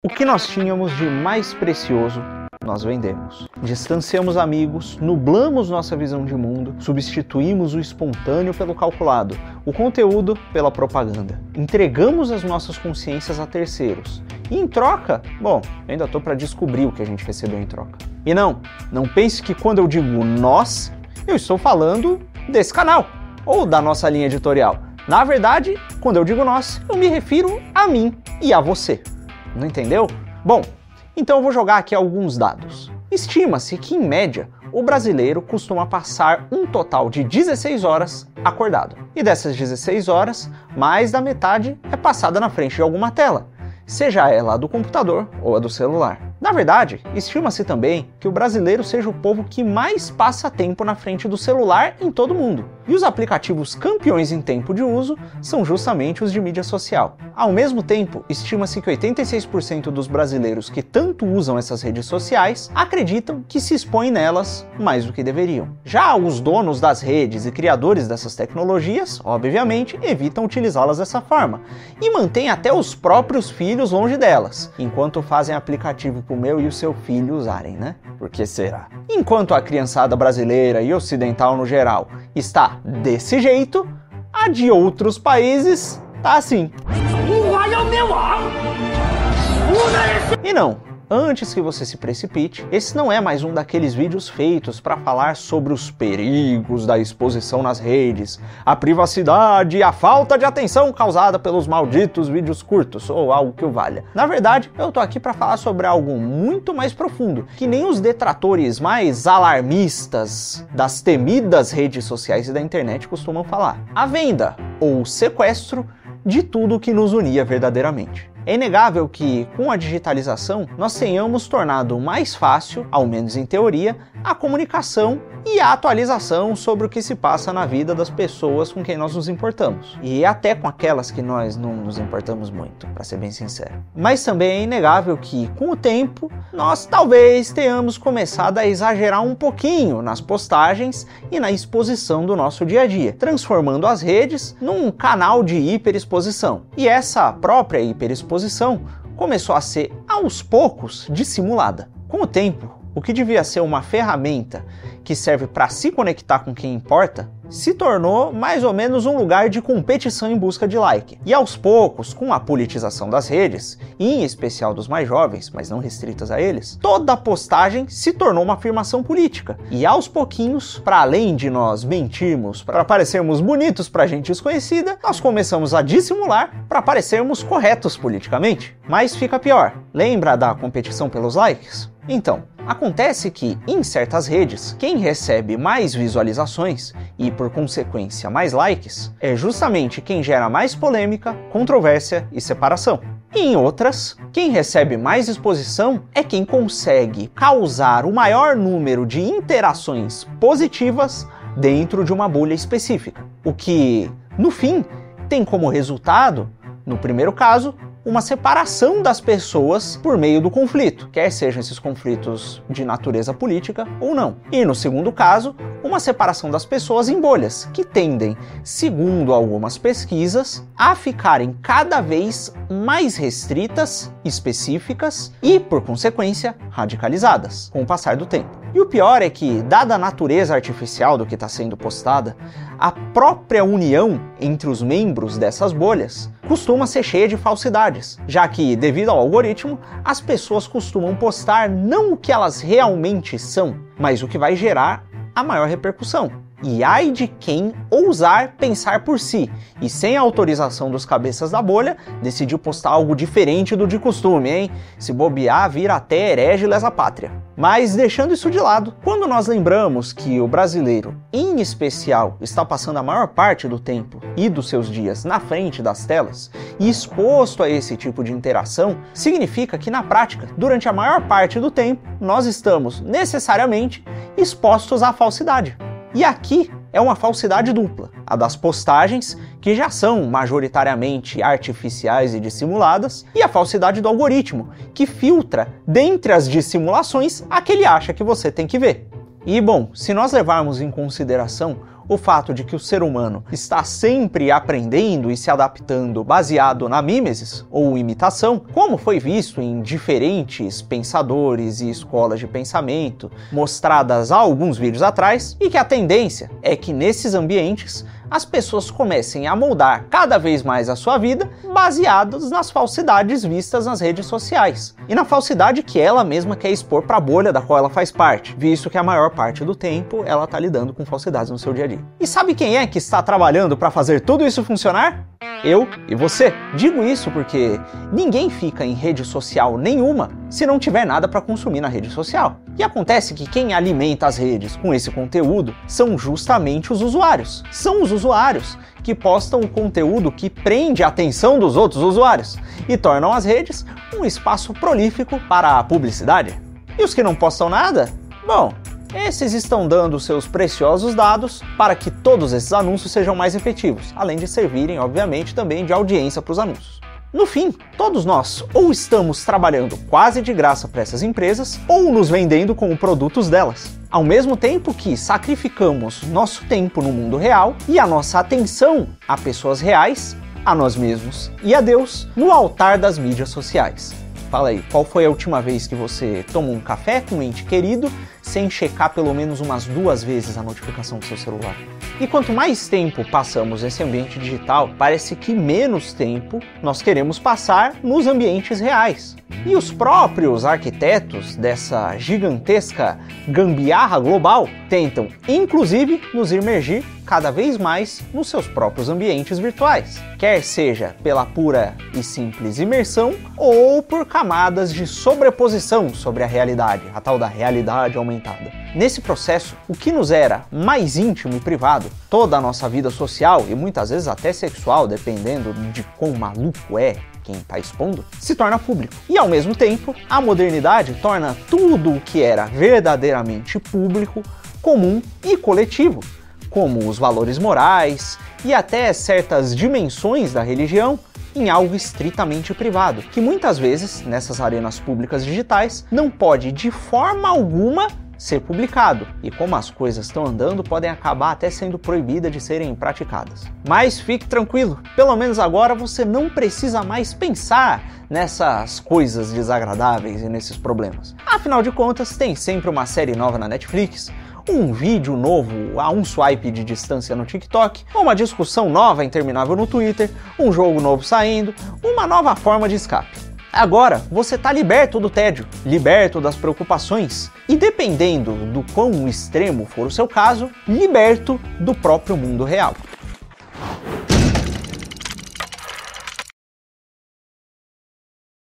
O que nós tínhamos de mais precioso nós vendemos. Distanciamos amigos, nublamos nossa visão de mundo, substituímos o espontâneo pelo calculado, o conteúdo pela propaganda. Entregamos as nossas consciências a terceiros. E em troca, bom, ainda estou para descobrir o que a gente recebeu em troca. E não, não pense que quando eu digo nós, eu estou falando desse canal ou da nossa linha editorial. Na verdade, quando eu digo nós, eu me refiro a mim e a você. Não entendeu? Bom, então eu vou jogar aqui alguns dados. Estima-se que, em média, o brasileiro costuma passar um total de 16 horas acordado. E dessas 16 horas, mais da metade é passada na frente de alguma tela, seja ela a do computador ou a do celular. Na verdade, estima-se também que o brasileiro seja o povo que mais passa tempo na frente do celular em todo o mundo. E os aplicativos campeões em tempo de uso são justamente os de mídia social. Ao mesmo tempo, estima-se que 86% dos brasileiros que tanto usam essas redes sociais acreditam que se expõem nelas mais do que deveriam. Já os donos das redes e criadores dessas tecnologias, obviamente, evitam utilizá-las dessa forma e mantêm até os próprios filhos longe delas, enquanto fazem aplicativo o meu e o seu filho usarem, né? Por que será? Enquanto a criançada brasileira e ocidental no geral está desse jeito, a de outros países tá assim. E não, Antes que você se precipite, esse não é mais um daqueles vídeos feitos para falar sobre os perigos da exposição nas redes, a privacidade e a falta de atenção causada pelos malditos vídeos curtos ou algo que o valha. Na verdade, eu tô aqui para falar sobre algo muito mais profundo, que nem os detratores mais alarmistas das temidas redes sociais e da internet costumam falar. A venda ou sequestro de tudo que nos unia verdadeiramente. É inegável que, com a digitalização, nós tenhamos tornado mais fácil, ao menos em teoria, a comunicação e a atualização sobre o que se passa na vida das pessoas com quem nós nos importamos. E até com aquelas que nós não nos importamos muito, para ser bem sincero. Mas também é inegável que, com o tempo, nós talvez tenhamos começado a exagerar um pouquinho nas postagens e na exposição do nosso dia a dia, transformando as redes num canal de hiperexposição. E essa própria hiperexposição começou a ser, aos poucos, dissimulada. Com o tempo, o que devia ser uma ferramenta que serve para se conectar com quem importa, se tornou mais ou menos um lugar de competição em busca de like. E aos poucos, com a politização das redes, em especial dos mais jovens, mas não restritas a eles, toda postagem se tornou uma afirmação política. E aos pouquinhos, para além de nós mentirmos para parecermos bonitos para gente desconhecida, nós começamos a dissimular para parecermos corretos politicamente. Mas fica pior. Lembra da competição pelos likes? Então, Acontece que, em certas redes, quem recebe mais visualizações e, por consequência, mais likes é justamente quem gera mais polêmica, controvérsia e separação. Em outras, quem recebe mais exposição é quem consegue causar o maior número de interações positivas dentro de uma bolha específica. O que, no fim, tem como resultado, no primeiro caso, uma separação das pessoas por meio do conflito, quer sejam esses conflitos de natureza política ou não. E no segundo caso, uma separação das pessoas em bolhas, que tendem, segundo algumas pesquisas, a ficarem cada vez mais restritas, específicas e, por consequência, radicalizadas com o passar do tempo. E o pior é que, dada a natureza artificial do que está sendo postada, a própria união entre os membros dessas bolhas costuma ser cheia de falsidades, já que, devido ao algoritmo, as pessoas costumam postar não o que elas realmente são, mas o que vai gerar a maior repercussão. E ai de quem ousar pensar por si e sem autorização dos cabeças da bolha decidiu postar algo diferente do de costume, hein? Se bobear, vira até herege lesa pátria. Mas deixando isso de lado, quando nós lembramos que o brasileiro, em especial, está passando a maior parte do tempo e dos seus dias na frente das telas e exposto a esse tipo de interação, significa que na prática, durante a maior parte do tempo, nós estamos necessariamente expostos à falsidade. E aqui é uma falsidade dupla: a das postagens, que já são majoritariamente artificiais e dissimuladas, e a falsidade do algoritmo, que filtra dentre as dissimulações a que ele acha que você tem que ver. E bom, se nós levarmos em consideração o fato de que o ser humano está sempre aprendendo e se adaptando baseado na mimesis ou imitação, como foi visto em diferentes pensadores e escolas de pensamento mostradas há alguns vídeos atrás, e que a tendência é que nesses ambientes as pessoas comecem a moldar cada vez mais a sua vida baseados nas falsidades vistas nas redes sociais e na falsidade que ela mesma quer expor para a bolha da qual ela faz parte, visto que a maior parte do tempo ela está lidando com falsidades no seu dia a dia. E sabe quem é que está trabalhando para fazer tudo isso funcionar? Eu e você. Digo isso porque ninguém fica em rede social nenhuma se não tiver nada para consumir na rede social. E acontece que quem alimenta as redes com esse conteúdo são justamente os usuários. São os usuários que postam o conteúdo que prende a atenção dos outros usuários e tornam as redes um espaço prolífico para a publicidade. E os que não postam nada? Bom, esses estão dando seus preciosos dados para que todos esses anúncios sejam mais efetivos, além de servirem, obviamente, também de audiência para os anúncios. No fim, todos nós ou estamos trabalhando quase de graça para essas empresas ou nos vendendo como produtos delas. Ao mesmo tempo que sacrificamos nosso tempo no mundo real e a nossa atenção a pessoas reais, a nós mesmos e a Deus no altar das mídias sociais. Fala aí, qual foi a última vez que você tomou um café com um ente querido sem checar pelo menos umas duas vezes a notificação do seu celular? E quanto mais tempo passamos nesse ambiente digital, parece que menos tempo nós queremos passar nos ambientes reais. E os próprios arquitetos dessa gigantesca gambiarra global tentam, inclusive, nos imergir cada vez mais nos seus próprios ambientes virtuais, quer seja pela pura e simples imersão ou por camadas de sobreposição sobre a realidade, a tal da realidade Nesse processo, o que nos era mais íntimo e privado, toda a nossa vida social e muitas vezes até sexual, dependendo de quão maluco é quem está expondo, se torna público. E ao mesmo tempo, a modernidade torna tudo o que era verdadeiramente público, comum e coletivo como os valores morais e até certas dimensões da religião, em algo estritamente privado, que muitas vezes, nessas arenas públicas digitais, não pode de forma alguma ser publicado, e como as coisas estão andando, podem acabar até sendo proibidas de serem praticadas. Mas fique tranquilo, pelo menos agora você não precisa mais pensar nessas coisas desagradáveis e nesses problemas. Afinal de contas, tem sempre uma série nova na Netflix, um vídeo novo a um swipe de distância no TikTok, uma discussão nova interminável no Twitter, um jogo novo saindo, uma nova forma de escape. Agora você está liberto do tédio, liberto das preocupações e, dependendo do quão extremo for o seu caso, liberto do próprio mundo real.